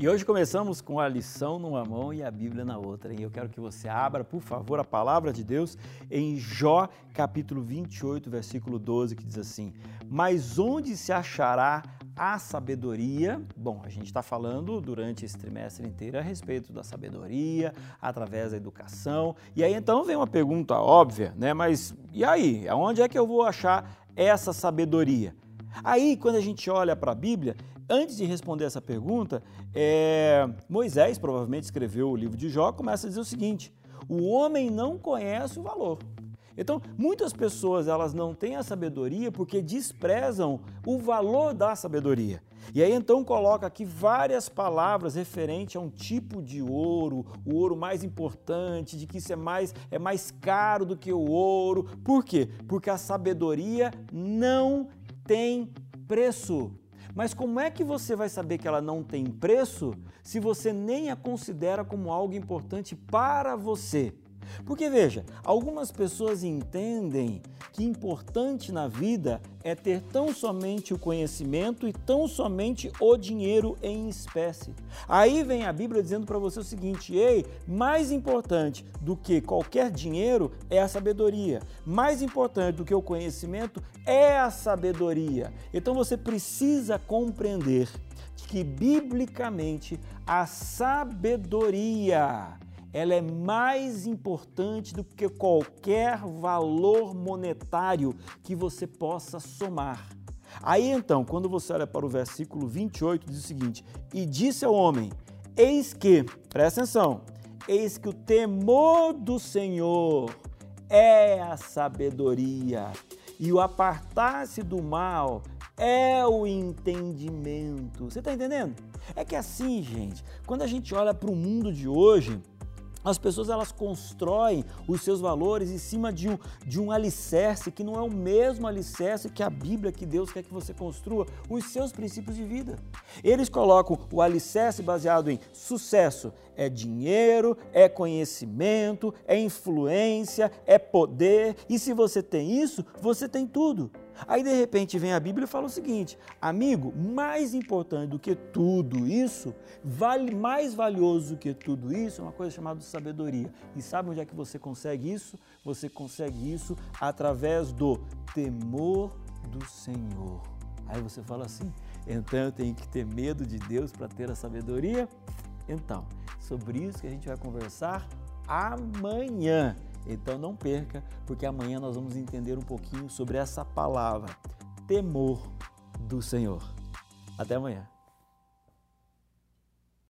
E hoje começamos com a lição numa mão e a Bíblia na outra. E eu quero que você abra, por favor, a palavra de Deus em Jó, capítulo 28, versículo 12, que diz assim: Mas onde se achará a sabedoria? Bom, a gente está falando durante esse trimestre inteiro a respeito da sabedoria, através da educação. E aí então vem uma pergunta óbvia, né? Mas e aí? Aonde é que eu vou achar essa sabedoria? Aí, quando a gente olha para a Bíblia, antes de responder essa pergunta, é, Moisés provavelmente escreveu o livro de Jó, começa a dizer o seguinte: o homem não conhece o valor. Então, muitas pessoas elas não têm a sabedoria porque desprezam o valor da sabedoria. E aí então coloca aqui várias palavras referentes a um tipo de ouro, o ouro mais importante, de que isso é mais é mais caro do que o ouro. Por quê? Porque a sabedoria não tem preço. Mas como é que você vai saber que ela não tem preço se você nem a considera como algo importante para você? Porque veja, algumas pessoas entendem que importante na vida é ter tão somente o conhecimento e tão somente o dinheiro em espécie. Aí vem a Bíblia dizendo para você o seguinte: ei, mais importante do que qualquer dinheiro é a sabedoria. Mais importante do que o conhecimento é a sabedoria. Então você precisa compreender que biblicamente a sabedoria ela é mais importante do que qualquer valor monetário que você possa somar. Aí então, quando você olha para o versículo 28, diz o seguinte: E disse ao homem: Eis que, presta atenção, eis que o temor do Senhor é a sabedoria, e o apartar-se do mal é o entendimento. Você está entendendo? É que assim, gente, quando a gente olha para o mundo de hoje, as pessoas elas constroem os seus valores em cima de um, de um alicerce que não é o mesmo alicerce que a Bíblia que Deus quer que você construa os seus princípios de vida. Eles colocam o alicerce baseado em sucesso, é dinheiro, é conhecimento, é influência, é poder, e se você tem isso, você tem tudo. Aí de repente vem a Bíblia e fala o seguinte: amigo, mais importante do que tudo isso, vale mais valioso do que tudo isso, é uma coisa chamada sabedoria. E sabe onde é que você consegue isso? Você consegue isso através do temor do Senhor. Aí você fala assim: então eu tenho que ter medo de Deus para ter a sabedoria? Então, sobre isso que a gente vai conversar amanhã. Então não perca, porque amanhã nós vamos entender um pouquinho sobre essa palavra, temor do Senhor. Até amanhã.